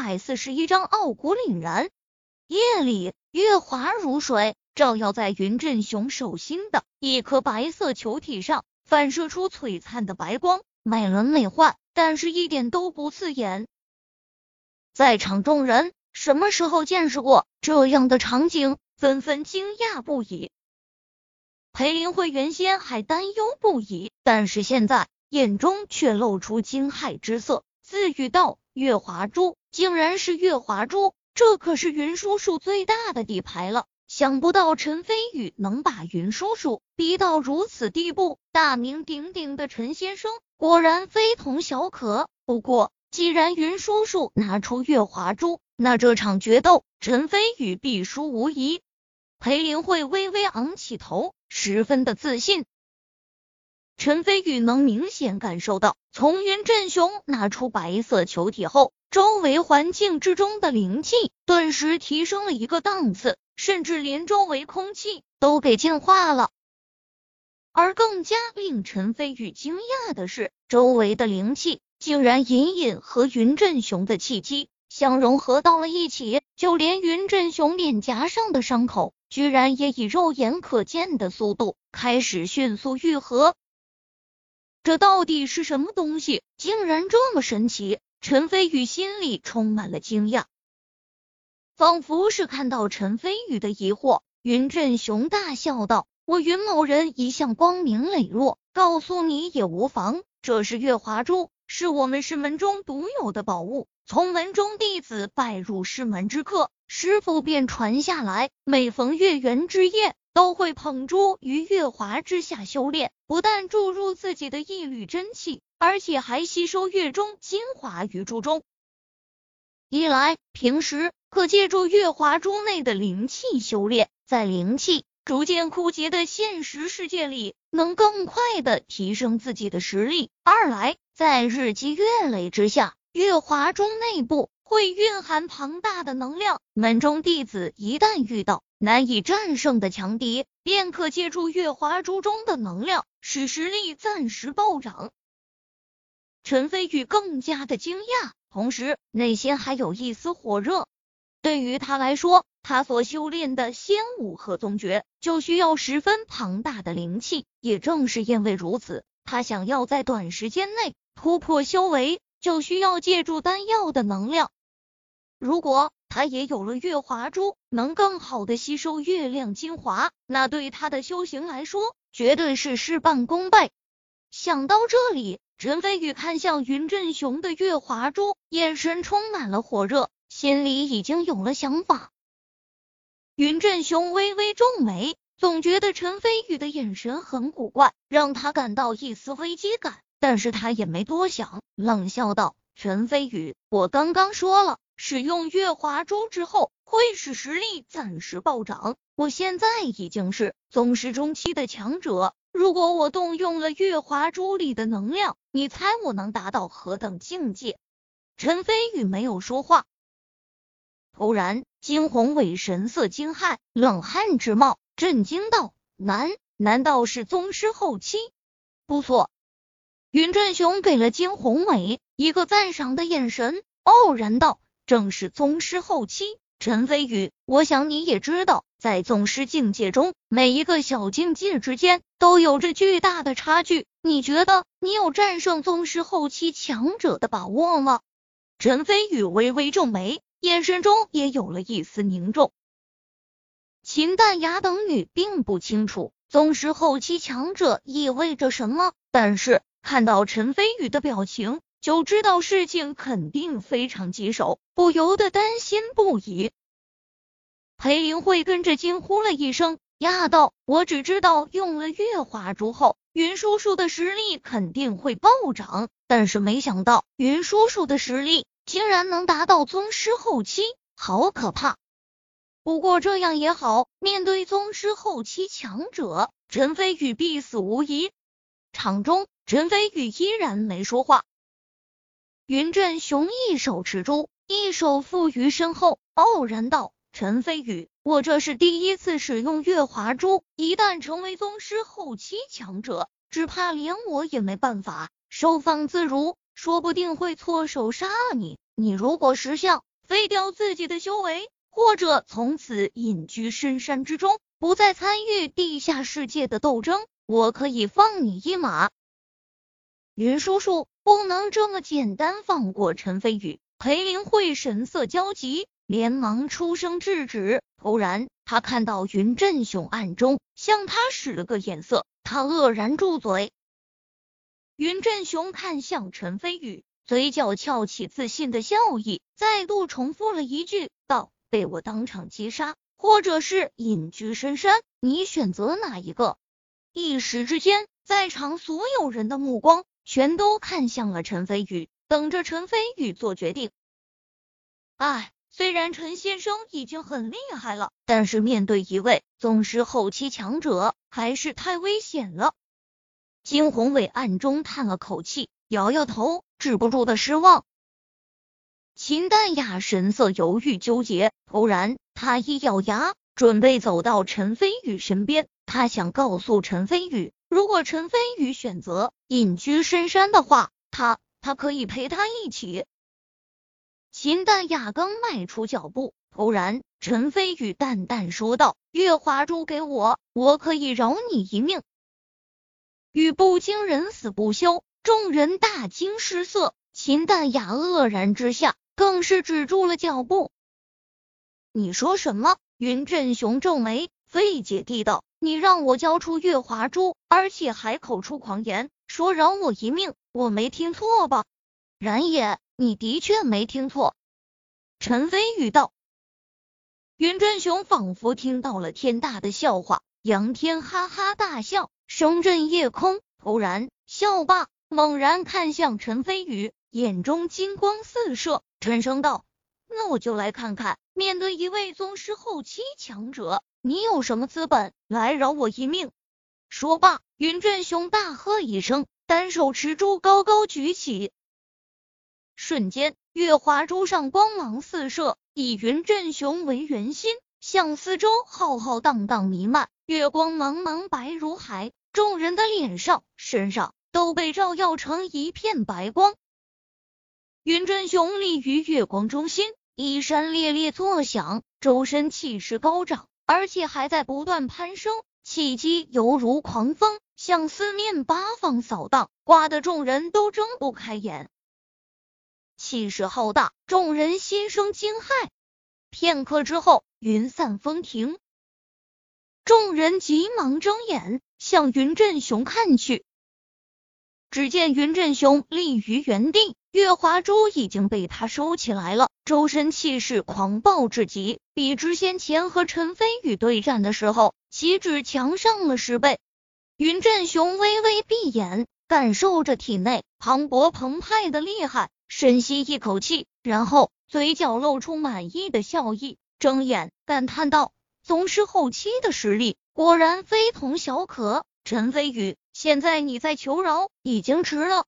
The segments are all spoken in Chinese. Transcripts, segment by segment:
百四十一章傲骨凛然。夜里，月华如水，照耀在云振雄手心的一颗白色球体上，反射出璀璨的白光，美轮美奂，但是一点都不刺眼。在场众人什么时候见识过这样的场景，纷纷惊讶不已。裴林慧原先还担忧不已，但是现在眼中却露出惊骇之色，自语道：“月华珠，竟然是月华珠！这可是云叔叔最大的底牌了。想不到陈飞宇能把云叔叔逼到如此地步，大名鼎鼎的陈先生果然非同小可。不过，既然云叔叔拿出月华珠，那这场决斗陈飞宇必输无疑。”裴林慧微微昂起头。十分的自信，陈飞宇能明显感受到，从云振雄拿出白色球体后，周围环境之中的灵气顿时提升了一个档次，甚至连周围空气都给净化了。而更加令陈飞宇惊讶的是，周围的灵气竟然隐隐和云振雄的气机相融合到了一起，就连云振雄脸颊上的伤口。居然也以肉眼可见的速度开始迅速愈合，这到底是什么东西？竟然这么神奇！陈飞宇心里充满了惊讶，仿佛是看到陈飞宇的疑惑，云振雄大笑道：“我云某人一向光明磊落，告诉你也无妨。这是月华珠，是我们师门中独有的宝物。”从门中弟子拜入师门之刻，师傅便传下来，每逢月圆之夜，都会捧珠于月华之下修炼，不但注入自己的一缕真气，而且还吸收月中精华于珠中。一来，平时可借助月华珠内的灵气修炼，在灵气逐渐枯竭的现实世界里，能更快的提升自己的实力；二来，在日积月累之下。月华中内部会蕴含庞大的能量，门中弟子一旦遇到难以战胜的强敌，便可借助月华珠中的能量，使实力暂时暴涨。陈飞宇更加的惊讶，同时内心还有一丝火热。对于他来说，他所修炼的仙武和宗诀就需要十分庞大的灵气，也正是因为如此，他想要在短时间内突破修为。就需要借助丹药的能量。如果他也有了月华珠，能更好的吸收月亮精华，那对他的修行来说，绝对是事半功倍。想到这里，陈飞宇看向云振雄的月华珠，眼神充满了火热，心里已经有了想法。云振雄微微皱眉，总觉得陈飞宇的眼神很古怪，让他感到一丝危机感。但是他也没多想，冷笑道：“陈飞宇，我刚刚说了，使用月华珠之后，会使实力暂时暴涨。我现在已经是宗师中期的强者，如果我动用了月华珠里的能量，你猜我能达到何等境界？”陈飞宇没有说话。突然，金宏伟神色惊骇，冷汗直冒，震惊道：“难，难道是宗师后期？不错。”云振雄给了金宏伟一个赞赏的眼神，傲然道：“正是宗师后期。”陈飞宇，我想你也知道，在宗师境界中，每一个小境界之间都有着巨大的差距。你觉得你有战胜宗师后期强者的把握吗？陈飞宇微微皱眉，眼神中也有了一丝凝重。秦淡雅等女并不清楚宗师后期强者意味着什么，但是。看到陈飞宇的表情，就知道事情肯定非常棘手，不由得担心不已。裴林慧跟着惊呼了一声：“亚道，我只知道用了月华珠后，云叔叔的实力肯定会暴涨，但是没想到云叔叔的实力竟然能达到宗师后期，好可怕！不过这样也好，面对宗师后期强者，陈飞宇必死无疑。场中。”陈飞宇依然没说话。云振雄一手持珠，一手负于身后，傲然道：“陈飞宇，我这是第一次使用月华珠，一旦成为宗师后期强者，只怕连我也没办法收放自如，说不定会错手杀了你。你如果识相，废掉自己的修为，或者从此隐居深山之中，不再参与地下世界的斗争，我可以放你一马。云叔叔不能这么简单放过陈飞宇。裴林慧神色焦急，连忙出声制止。突然，他看到云振雄暗中向他使了个眼色，他愕然住嘴。云振雄看向陈飞宇，嘴角翘起自信的笑意，再度重复了一句：“道被我当场击杀，或者是隐居深山，你选择哪一个？”一时之间，在场所有人的目光全都看向了陈飞宇。等着陈飞宇做决定。哎，虽然陈先生已经很厉害了，但是面对一位宗师后期强者，还是太危险了。金宏伟暗中叹了口气，摇摇头，止不住的失望。秦淡雅神色犹豫纠结，突然，他一咬牙，准备走到陈飞宇身边。他想告诉陈飞宇，如果陈飞宇选择隐居深山的话，他。他可以陪他一起。秦淡雅刚迈出脚步，突然陈飞宇淡淡说道：“月华珠给我，我可以饶你一命。”语不惊人死不休，众人大惊失色。秦淡雅愕然之下，更是止住了脚步。你说什么？云振雄皱眉，费解地道：“你让我交出月华珠，而且还口出狂言，说饶我一命。”我没听错吧？然也，你的确没听错。陈飞宇道。云真雄仿佛听到了天大的笑话，仰天哈哈大笑，声震夜空。突然笑罢，猛然看向陈飞宇，眼中金光四射，沉声道：“那我就来看看，面对一位宗师后期强者，你有什么资本来饶我一命？”说罢，云振雄大喝一声。单手持珠高高举起，瞬间月华珠上光芒四射，以云振雄为圆心，向四周浩浩荡荡弥漫，月光茫茫白如海，众人的脸上、身上都被照耀成一片白光。云振雄立于月光中心，衣衫猎猎作响，周身气势高涨，而且还在不断攀升。气机犹如狂风，向四面八方扫荡，刮得众人都睁不开眼。气势浩大，众人心生惊骇。片刻之后，云散风停，众人急忙睁眼向云振雄看去。只见云振雄立于原地，月华珠已经被他收起来了，周身气势狂暴至极，比之先前和陈飞宇对战的时候，岂止强上了十倍。云振雄微微闭眼，感受着体内磅礴澎湃的厉害，深吸一口气，然后嘴角露出满意的笑意，睁眼感叹道：“宗师后期的实力果然非同小可。”陈飞宇。现在你再求饶已经迟了。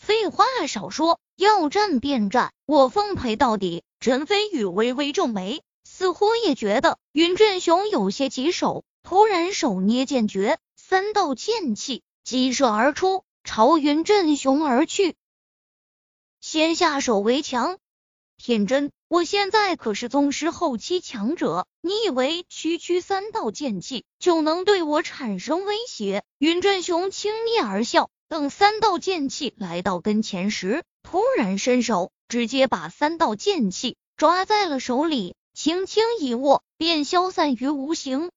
废话少说，要战便战，我奉陪到底。陈飞宇微微皱眉，似乎也觉得云振雄有些棘手，突然手捏剑诀，三道剑气激射而出，朝云振雄而去。先下手为强。天真，我现在可是宗师后期强者，你以为区区三道剑气就能对我产生威胁？云振雄轻蔑而笑，等三道剑气来到跟前时，突然伸手，直接把三道剑气抓在了手里，轻轻一握，便消散于无形。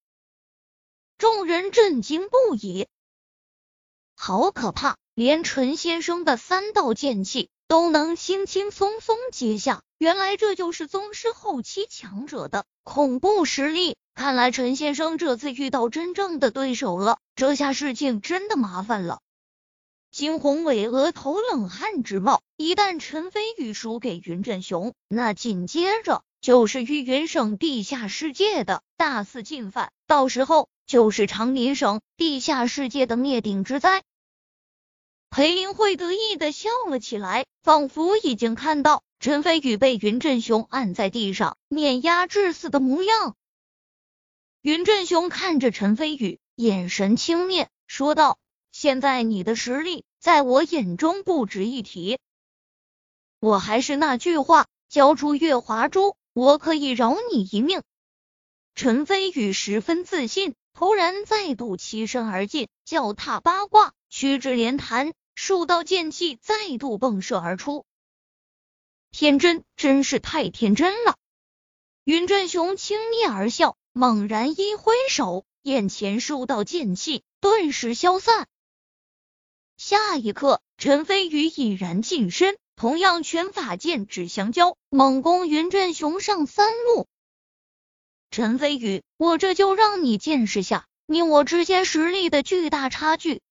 众人震惊不已，好可怕！连陈先生的三道剑气都能轻轻松松接下。原来这就是宗师后期强者的恐怖实力，看来陈先生这次遇到真正的对手了，这下事情真的麻烦了。金宏伟额头冷汗直冒，一旦陈飞宇输给云振雄，那紧接着就是玉云省地下世界的大肆进犯，到时候就是长林省地下世界的灭顶之灾。裴林慧得意的笑了起来，仿佛已经看到。陈飞宇被云振雄按在地上，碾压致死的模样。云振雄看着陈飞宇，眼神轻蔑，说道：“现在你的实力在我眼中不值一提。我还是那句话，交出月华珠，我可以饶你一命。陈飞宇十分自信，突然再度欺身而进，脚踏八卦，屈指连弹，数道剑气再度迸射而出。天真，真是太天真了。云振雄轻蔑而笑，猛然一挥手，眼前数道剑气顿时消散。下一刻，陈飞宇已然近身，同样拳法剑指相交，猛攻云振雄上三路。陈飞宇，我这就让你见识下你我之间实力的巨大差距！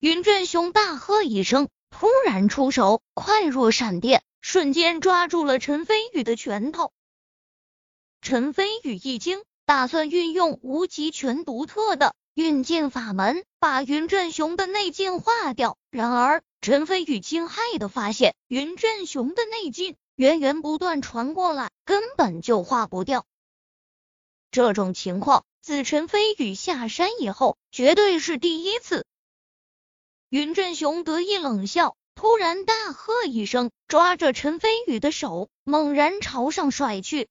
云振雄大喝一声，突然出手，快若闪电，瞬间抓住了陈飞宇的拳头。陈飞宇一惊，打算运用无极拳独特的运剑法门，把云振雄的内劲化掉。然而，陈飞宇惊骇的发现，云振雄的内劲源源不断传过来，根本就化不掉。这种情况，自陈飞宇下山以后，绝对是第一次。云振雄得意冷笑，突然大喝一声，抓着陈飞宇的手，猛然朝上甩去。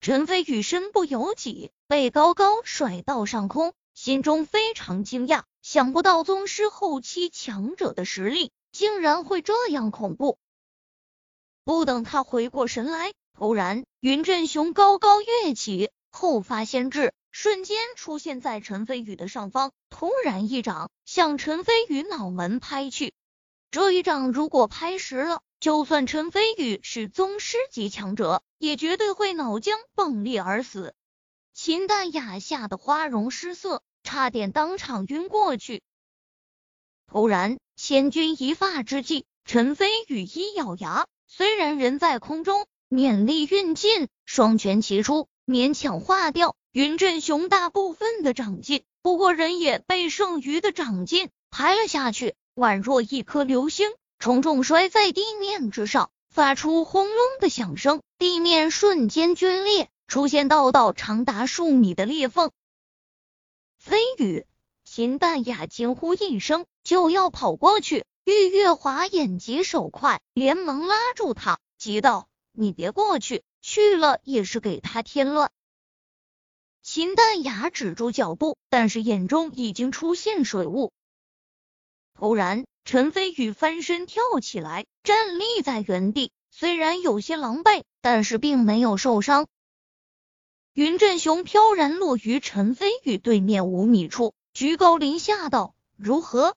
陈飞宇身不由己，被高高甩到上空，心中非常惊讶，想不到宗师后期强者的实力竟然会这样恐怖。不等他回过神来，突然云振雄高高跃起。后发先至，瞬间出现在陈飞宇的上方，突然一掌向陈飞宇脑门拍去。这一掌如果拍实了，就算陈飞宇是宗师级强者，也绝对会脑浆迸裂而死。秦淡雅吓得花容失色，差点当场晕过去。突然，千钧一发之际，陈飞宇一咬牙，虽然人在空中，念力运尽，双拳齐出。勉强化掉云振雄大部分的掌劲，不过人也被剩余的掌劲拍了下去，宛若一颗流星，重重摔在地面之上，发出轰隆的响声，地面瞬间龟裂，出现道道长达数米的裂缝。飞羽，秦淡雅惊呼一声，就要跑过去，玉月华眼疾手快，连忙拉住他，急道：“你别过去。”去了也是给他添乱。秦淡雅止住脚步，但是眼中已经出现水雾。突然，陈飞宇翻身跳起来，站立在原地，虽然有些狼狈，但是并没有受伤。云振雄飘然落于陈飞宇对面五米处，居高临下道：“如何？”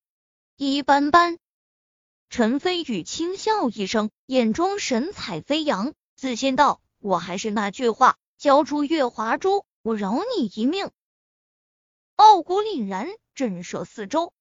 一般般。陈飞宇轻笑一声，眼中神采飞扬，自信道。我还是那句话，交出月华珠，我饶你一命。傲骨凛然，震慑四周，